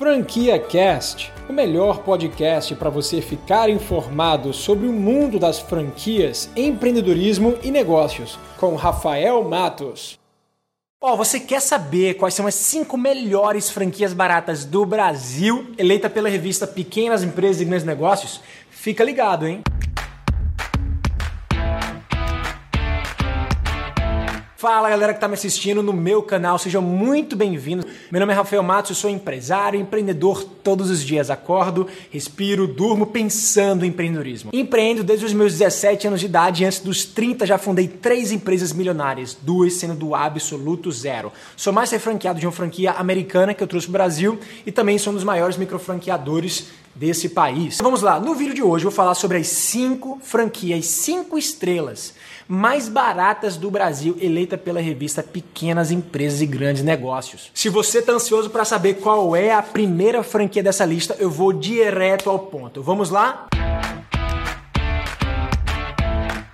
Franquia Cast, o melhor podcast para você ficar informado sobre o mundo das franquias, empreendedorismo e negócios, com Rafael Matos. Ó, oh, você quer saber quais são as cinco melhores franquias baratas do Brasil, eleita pela revista Pequenas Empresas e Grandes Negócios? Fica ligado, hein? Fala galera que está me assistindo no meu canal, sejam muito bem-vindos. Meu nome é Rafael Matos, eu sou empresário, empreendedor todos os dias. Acordo, respiro, durmo pensando em empreendedorismo. Empreendo desde os meus 17 anos de idade antes dos 30 já fundei três empresas milionárias, duas sendo do absoluto zero. Sou mais franqueado de uma franquia americana que eu trouxe para o Brasil e também sou um dos maiores microfranqueadores desse país. Vamos lá, no vídeo de hoje eu vou falar sobre as cinco franquias, cinco estrelas mais baratas do Brasil, eleita pela revista Pequenas Empresas e Grandes Negócios. Se você está ansioso para saber qual é a primeira franquia dessa lista, eu vou direto ao ponto. Vamos lá?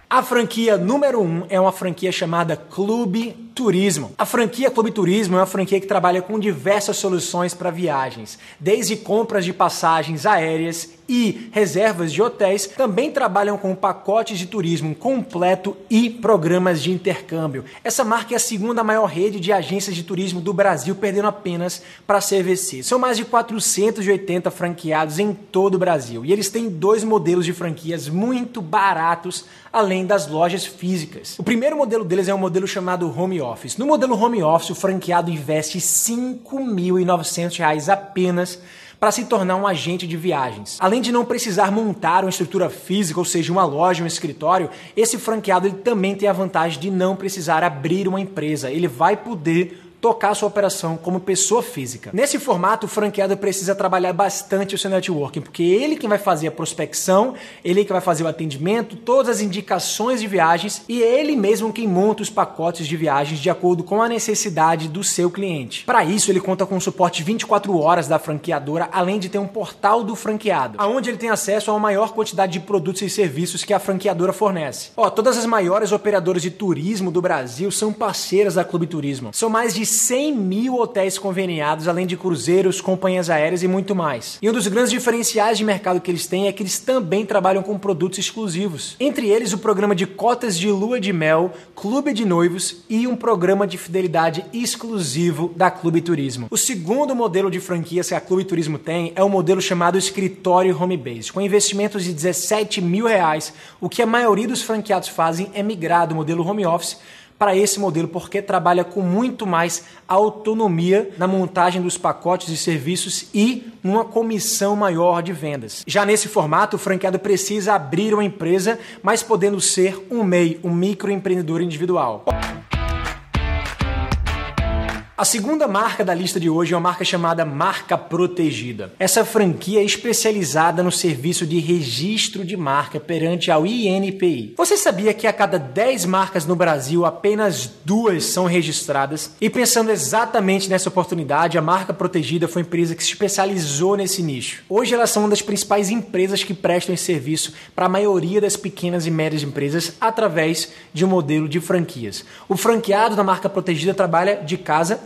A franquia número 1 um é uma franquia chamada Clube Turismo. A franquia Clube Turismo é uma franquia que trabalha com diversas soluções para viagens, desde compras de passagens aéreas e reservas de hotéis, também trabalham com pacotes de turismo completo e programas de intercâmbio. Essa marca é a segunda maior rede de agências de turismo do Brasil, perdendo apenas para a CVC. São mais de 480 franqueados em todo o Brasil e eles têm dois modelos de franquias muito baratos, além das lojas físicas. O primeiro modelo deles é um modelo chamado Home Office. No modelo Home Office, o franqueado investe R$ 5.900 apenas para se tornar um agente de viagens. Além de não precisar montar uma estrutura física, ou seja, uma loja, um escritório, esse franqueado ele também tem a vantagem de não precisar abrir uma empresa. Ele vai poder tocar sua operação como pessoa física. Nesse formato, o franqueado precisa trabalhar bastante o seu networking, porque ele que vai fazer a prospecção, ele que vai fazer o atendimento, todas as indicações de viagens e ele mesmo quem monta os pacotes de viagens de acordo com a necessidade do seu cliente. Para isso, ele conta com suporte 24 horas da franqueadora, além de ter um portal do franqueado, aonde ele tem acesso a uma maior quantidade de produtos e serviços que a franqueadora fornece. Ó, todas as maiores operadoras de turismo do Brasil são parceiras da Clube Turismo. São mais de 100 mil hotéis conveniados, além de cruzeiros, companhias aéreas e muito mais. E um dos grandes diferenciais de mercado que eles têm é que eles também trabalham com produtos exclusivos. Entre eles, o programa de cotas de lua de mel, clube de noivos e um programa de fidelidade exclusivo da Clube Turismo. O segundo modelo de franquias que a Clube Turismo tem é o modelo chamado escritório home base, com investimentos de 17 mil reais. O que a maioria dos franqueados fazem é migrar do modelo home office para esse modelo, porque trabalha com muito mais autonomia na montagem dos pacotes de serviços e numa comissão maior de vendas. Já nesse formato, o franqueado precisa abrir uma empresa, mas podendo ser um MEI, um microempreendedor individual. A segunda marca da lista de hoje é uma marca chamada Marca Protegida. Essa franquia é especializada no serviço de registro de marca perante ao INPI. Você sabia que a cada 10 marcas no Brasil, apenas duas são registradas? E pensando exatamente nessa oportunidade, a Marca Protegida foi uma empresa que se especializou nesse nicho. Hoje elas são uma das principais empresas que prestam esse serviço para a maioria das pequenas e médias empresas através de um modelo de franquias. O franqueado da Marca Protegida trabalha de casa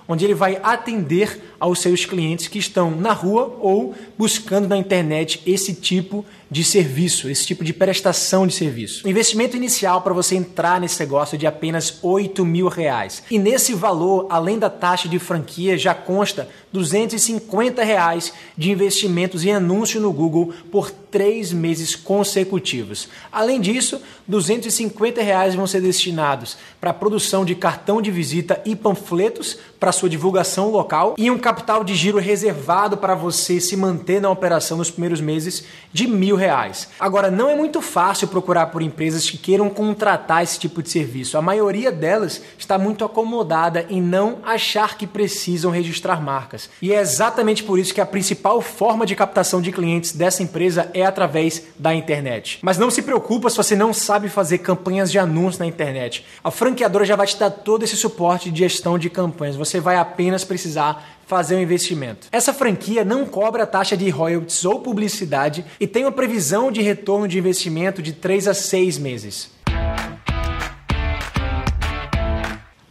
onde ele vai atender aos seus clientes que estão na rua ou buscando na internet esse tipo de serviço, esse tipo de prestação de serviço. O investimento inicial para você entrar nesse negócio é de apenas 8 mil reais. E nesse valor, além da taxa de franquia, já consta 250 reais de investimentos em anúncio no Google por três meses consecutivos. Além disso, 250 reais vão ser destinados para a produção de cartão de visita e panfletos para sua divulgação local e um capital de giro reservado para você se manter na operação nos primeiros meses de mil reais. Agora, não é muito fácil procurar por empresas que queiram contratar esse tipo de serviço. A maioria delas está muito acomodada em não achar que precisam registrar marcas. E é exatamente por isso que a principal forma de captação de clientes dessa empresa é através da internet. Mas não se preocupa se você não sabe fazer campanhas de anúncio na internet. A franqueadora já vai te dar todo esse suporte de gestão de campanhas. Você vai apenas precisar fazer um investimento. Essa franquia não cobra taxa de royalties ou publicidade e tem uma previsão de retorno de investimento de 3 a 6 meses.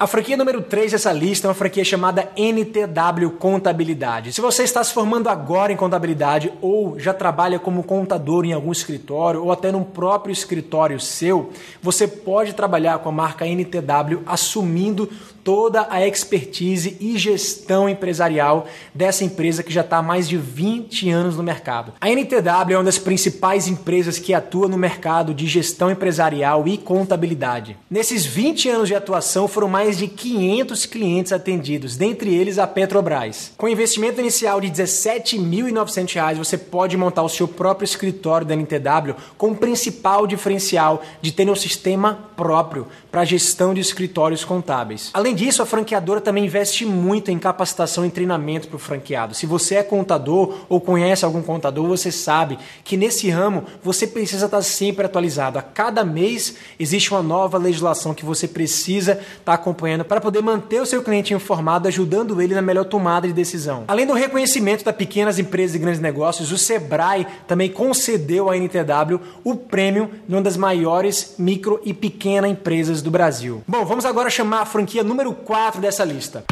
A franquia número 3 dessa lista é uma franquia chamada NTW Contabilidade. Se você está se formando agora em contabilidade ou já trabalha como contador em algum escritório ou até num próprio escritório seu, você pode trabalhar com a marca NTW assumindo toda a expertise e gestão empresarial dessa empresa que já está há mais de 20 anos no mercado. A NTW é uma das principais empresas que atua no mercado de gestão empresarial e contabilidade. Nesses 20 anos de atuação foram mais de 500 clientes atendidos, dentre eles a Petrobras. Com investimento inicial de R$ 17.900, você pode montar o seu próprio escritório da NTW com o principal diferencial de ter um sistema próprio para gestão de escritórios contábeis. Além disso, a franqueadora também investe muito em capacitação e treinamento para o franqueado. Se você é contador ou conhece algum contador, você sabe que nesse ramo você precisa estar sempre atualizado. A cada mês existe uma nova legislação que você precisa estar acompanhando para poder manter o seu cliente informado, ajudando ele na melhor tomada de decisão. Além do reconhecimento das pequenas empresas e grandes negócios, o Sebrae também concedeu à NTW o prêmio de uma das maiores micro e pequenas empresas do Brasil. Bom, vamos agora chamar a franquia número 4 dessa lista.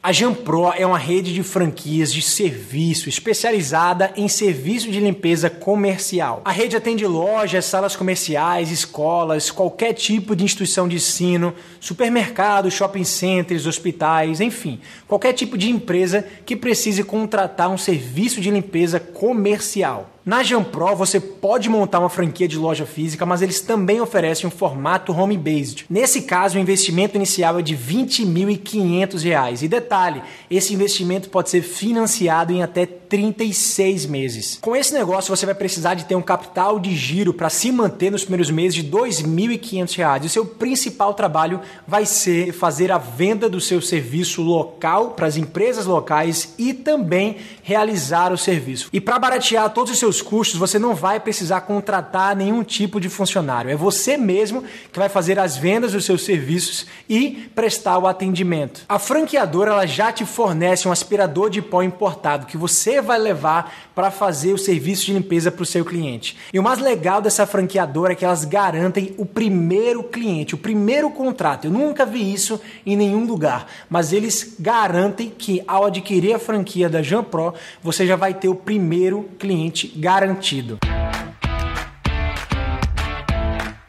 A Jampro é uma rede de franquias de serviço especializada em serviço de limpeza comercial. A rede atende lojas, salas comerciais, escolas, qualquer tipo de instituição de ensino, supermercados, shopping centers, hospitais, enfim, qualquer tipo de empresa que precise contratar um serviço de limpeza comercial. Na Jampro você pode montar uma franquia de loja física, mas eles também oferecem um formato home-based. Nesse caso, o investimento inicial é de R$ 20.500. E detalhe, esse investimento pode ser financiado em até 36 meses. Com esse negócio, você vai precisar de ter um capital de giro para se manter nos primeiros meses de R$ 2.500. O seu principal trabalho vai ser fazer a venda do seu serviço local para as empresas locais e também realizar o serviço. E para baratear todos os seus custos, você não vai precisar contratar nenhum tipo de funcionário. É você mesmo que vai fazer as vendas dos seus serviços e prestar o atendimento. A franqueadora ela já te fornece um aspirador de pó importado que vai levar para fazer o serviço de limpeza para o seu cliente. E o mais legal dessa franqueadora é que elas garantem o primeiro cliente, o primeiro contrato. Eu nunca vi isso em nenhum lugar, mas eles garantem que ao adquirir a franquia da Jampro, você já vai ter o primeiro cliente garantido.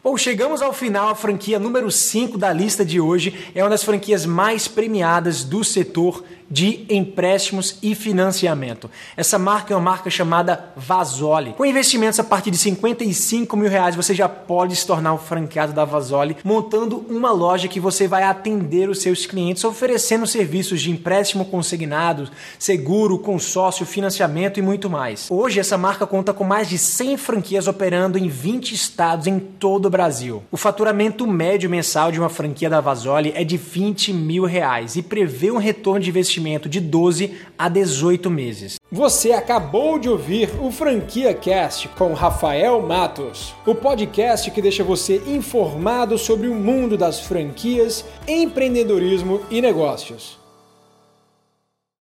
Bom, chegamos ao final. A franquia número 5 da lista de hoje é uma das franquias mais premiadas do setor de empréstimos e financiamento. Essa marca é uma marca chamada Vasoli. Com investimentos a partir de 55 mil reais, você já pode se tornar um franqueado da Vasoli, montando uma loja que você vai atender os seus clientes, oferecendo serviços de empréstimo consignado, seguro, consórcio, financiamento e muito mais. Hoje, essa marca conta com mais de 100 franquias operando em 20 estados em todo o Brasil. O faturamento médio mensal de uma franquia da Vasoli é de 20 mil reais e prevê um retorno de investimento investimento de 12 a 18 meses. Você acabou de ouvir o Franquia Cast com Rafael Matos, o podcast que deixa você informado sobre o mundo das franquias, empreendedorismo e negócios.